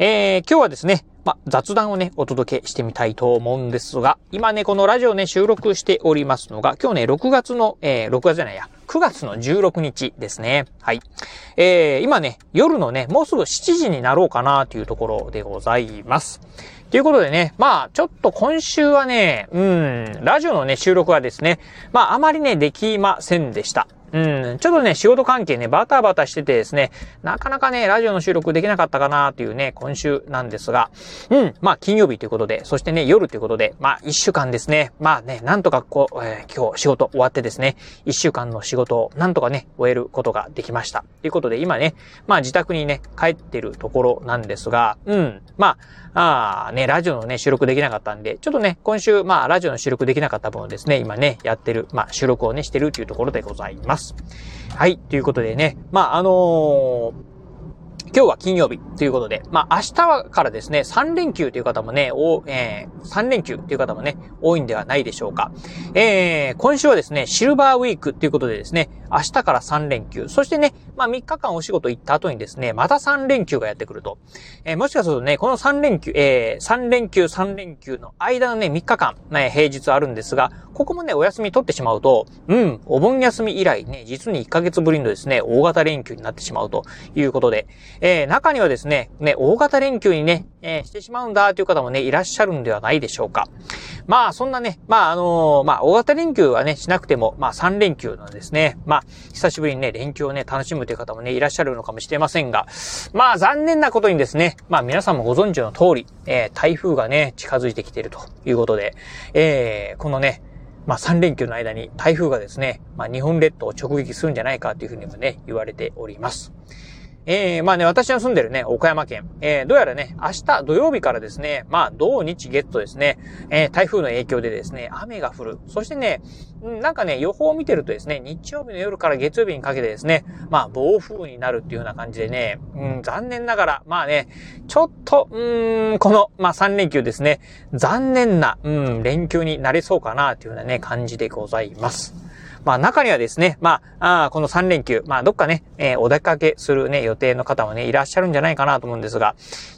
えー、今日はですね、ま、雑談をね、お届けしてみたいと思うんですが、今ね、このラジオね、収録しておりますのが、今日ね、6月の、えー、6月じゃないや、9月の16日ですね。はい。えー、今ね、夜のね、もうすぐ7時になろうかなというところでございます。ということでね、まあ、ちょっと今週はね、うん、ラジオのね、収録はですね、まあ、あまりね、できませんでした。うん、ちょっとね、仕事関係ね、バタバタしててですね、なかなかね、ラジオの収録できなかったかなというね、今週なんですが、うん、まあ、金曜日ということで、そしてね、夜ということで、まあ、一週間ですね、まあね、なんとかこう、えー、今日仕事終わってですね、一週間の仕事をなんとかね、終えることができました。ということで、今ね、まあ、自宅にね、帰ってるところなんですが、うん、まあ、あ、ね、ラジオのね、収録できなかったんで、ちょっとね、今週、まあ、ラジオの収録できなかった分をですね、今ね、やってる、まあ、収録をね、してるというところでございます。。はい。ということでね、まあ、あのー今日は金曜日ということで、まあ明日からですね、3連休という方もね、おえー、3連休という方もね、多いんではないでしょうか。えー、今週はですね、シルバーウィークということでですね、明日から3連休、そしてね、まあ3日間お仕事行った後にですね、また3連休がやってくると。えー、もしかするとね、この3連休、えー、3連休、3連休の間のね、3日間、ね、平日あるんですが、ここもね、お休み取ってしまうと、うん、お盆休み以来ね、実に1ヶ月ぶりのですね、大型連休になってしまうということで、えー、中にはですね、ね、大型連休にね、えー、してしまうんだという方もね、いらっしゃるんではないでしょうか。まあ、そんなね、まあ、あのー、まあ、大型連休はね、しなくても、まあ、3連休のですね、まあ、久しぶりにね、連休をね、楽しむという方もね、いらっしゃるのかもしれませんが、まあ、残念なことにですね、まあ、皆さんもご存知の通り、えー、台風がね、近づいてきているということで、えー、このね、まあ、3連休の間に台風がですね、まあ、日本列島を直撃するんじゃないかというふうにもね、言われております。えー、まあね、私の住んでるね、岡山県、えー、どうやらね、明日土曜日からですね、まあ、土日月とですね、えー、台風の影響でですね、雨が降る。そしてね、なんかね、予報を見てるとですね、日曜日の夜から月曜日にかけてですね、まあ、暴風になるっていうような感じでね、うん、残念ながら、まあね、ちょっと、うん、この、まあ、3連休ですね、残念な、うん、連休になりそうかな、というようなね、感じでございます。まあ中にはですね、まあ、あこの3連休、まあどっかね、えー、お出かけするね、予定の方もね、いらっしゃるんじゃないかなと思うんですが、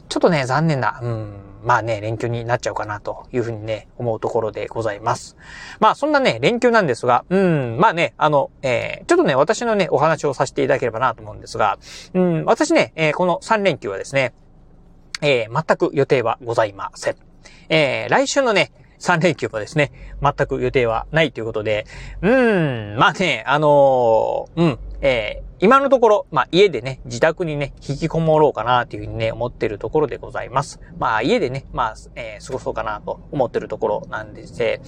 ちょっとね、残念な、うん、まあね、連休になっちゃうかなというふうにね、思うところでございます。まあそんなね、連休なんですが、うん、まあね、あの、えー、ちょっとね、私のね、お話をさせていただければなと思うんですが、うん、私ね、えー、この3連休はですね、えー、全く予定はございません。えー、来週のね、3連休もですね、全く予定はないということで、うーん、まあね、あのー、うん、えー、今のところ、まあ家でね、自宅にね、引きこもろうかなというふうにね、思ってるところでございます。まあ家でね、まあ、えー、過ごそうかなと思ってるところなんですね。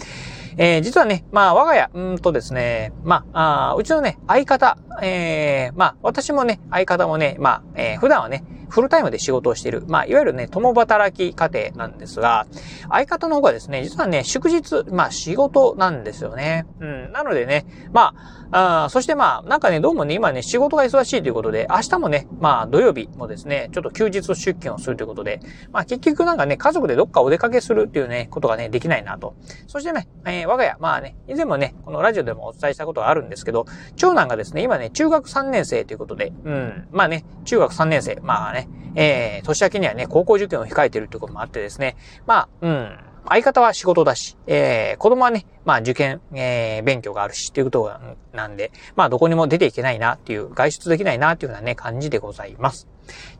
えー、実はね、まあ我が家、うんとですね、まあ、あうちのね、相方、えー、まあ私もね、相方もね、まあ、えー、普段はね、フルタイムで仕事をしている、まあ、いわゆるね、共働き家庭なんですが、相方の方がですね、実はね、祝日、まあ、仕事なんですよね。うん。なのでね、まあ、あそしてまあ、なんかね、どうもね、今ね、仕事が忙しいということで、明日もね、まあ、土曜日もですね、ちょっと休日出勤をするということで、まあ、結局なんかね、家族でどっかお出かけするっていうね、ことがね、できないなと。そしてね、えー、我が家、まあね、以前もね、このラジオでもお伝えしたことがあるんですけど、長男がですね、今ね、中学3年生ということで、うん、まあね、中学3年生、まあね、えー、年明けにはね、高校受験を控えてるということもあってですね、まあ、うん、相方は仕事だし、えー、子供はね、まあ受験、えー、勉強があるしっていうことなんで、まあどこにも出ていけないなっていう、外出できないなっていうようなね、感じでございます。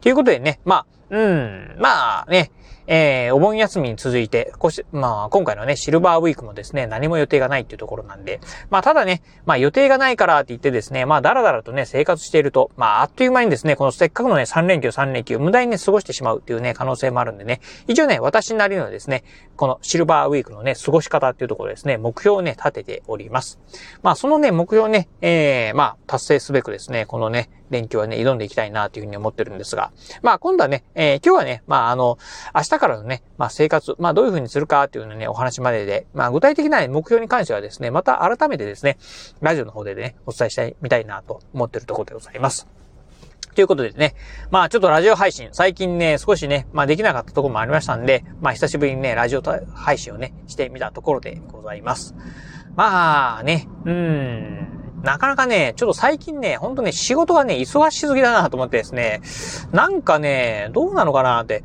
ということでね、まあ、うん、まあね、えー、お盆休みに続いて、こし、まあ、今回のね、シルバーウィークもですね、何も予定がないっていうところなんで、まあ、ただね、まあ、予定がないからって言ってですね、まあ、だらだらとね、生活していると、まあ、あっという間にですね、このせっかくのね、3連休3連休、無駄にね、過ごしてしまうっていうね、可能性もあるんでね、一応ね、私なりのですね、このシルバーウィークのね、過ごし方っていうところですね、目標をね、立てております。まあ、そのね、目標ね、えー、まあ、達成すべくですね、このね、連休はね、挑んでいきたいなというふうに思ってるんですが、まあ今度はね、えー、今日はね、まあ、あの、明日からのね、まあ、生活、まあ、どういうふうにするかっていうのね、お話までで、まあ、具体的な、ね、目標に関してはですね、また改めてですね、ラジオの方でね、お伝えしたい、みたいなと思ってるところでございます。ということでね、まあちょっとラジオ配信、最近ね、少しね、まあできなかったところもありましたんで、まあ久しぶりにね、ラジオ配信をね、してみたところでございます。まあね、うーん、なかなかね、ちょっと最近ね、ほんとね、仕事がね、忙しすぎだなと思ってですね、なんかね、どうなのかなって、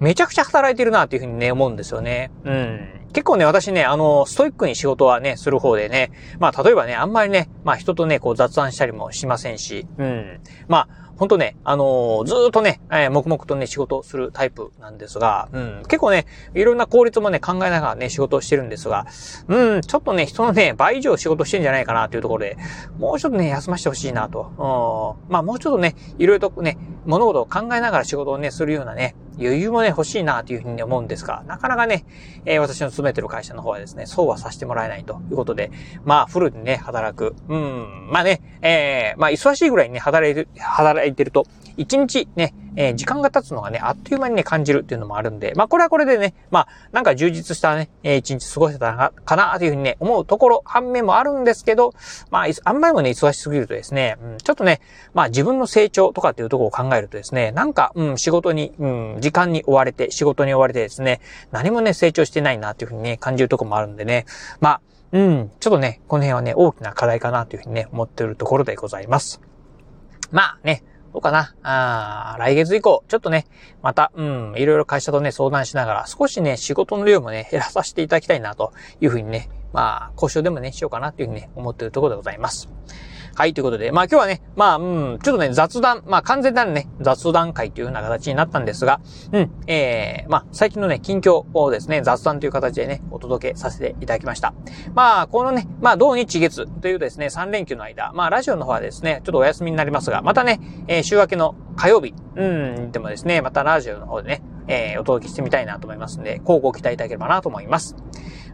めちゃくちゃ働いてるなっていうふうにね、思うんですよね。うん。結構ね、私ね、あの、ストイックに仕事はね、する方でね、まあ、例えばね、あんまりね、まあ、人とね、こう雑談したりもしませんし、うん。まあ、ほんとね、あのー、ずっとね、えー、黙々とね、仕事するタイプなんですが、うん、結構ね、いろんな効率もね、考えながらね、仕事をしてるんですが、うん、ちょっとね、人のね、倍以上仕事してんじゃないかなというところで、もうちょっとね、休ませてほしいなと。うん、まあ、もうちょっとね、いろいろとね、物事を考えながら仕事をね、するようなね、余裕もね、欲しいなというふうに思うんですが、なかなかね、えー、私の勤めてる会社の方はですね、そうはさせてもらえないということで、まあ、フルにね、働く。うん、まあね、えー、まあ、忙しいぐらいにね、働いて、働いてると、一日ね、えー、時間が経つのがね、あっという間にね、感じるっていうのもあるんで、まあ、これはこれでね、まあ、なんか充実したね、えー、一日過ごせたかな、というふうにね、思うところ、反面もあるんですけど、まあ、あんまりもね、忙しすぎるとですね、うん、ちょっとね、まあ、自分の成長とかっていうところを考えるとですね、なんか、うん、仕事に、うん、時間に追われて、仕事に追われてですね、何もね、成長してないな、というふうにね、感じるところもあるんでね、まあ、うん、ちょっとね、この辺はね、大きな課題かなというふうにね、思っているところでございます。まあね、どうかな？あ来月以降、ちょっとね、また、うん、いろいろ会社とね、相談しながら、少しね、仕事の量もね、減らさせていただきたいな、というふうにね、まあ、交渉でもね、しようかな、というふうにね、思っているところでございます。はい、ということで、まあ今日はね、まあ、うん、ちょっとね、雑談、まあ完全なるね、雑談会というような形になったんですが、うん、えー、まあ最近のね、近況をですね、雑談という形でね、お届けさせていただきました。まあ、このね、まあ、土日月というですね、3連休の間、まあラジオの方はですね、ちょっとお休みになりますが、またね、えー、週明けの火曜日、うん、でもですね、またラジオの方でね、えー、お届けしてみたいなと思いますんで、交互期待いただければなと思います。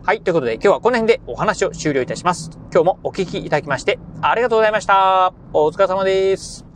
はい。ということで、今日はこの辺でお話を終了いたします。今日もお聞きいただきまして、ありがとうございました。お疲れ様です。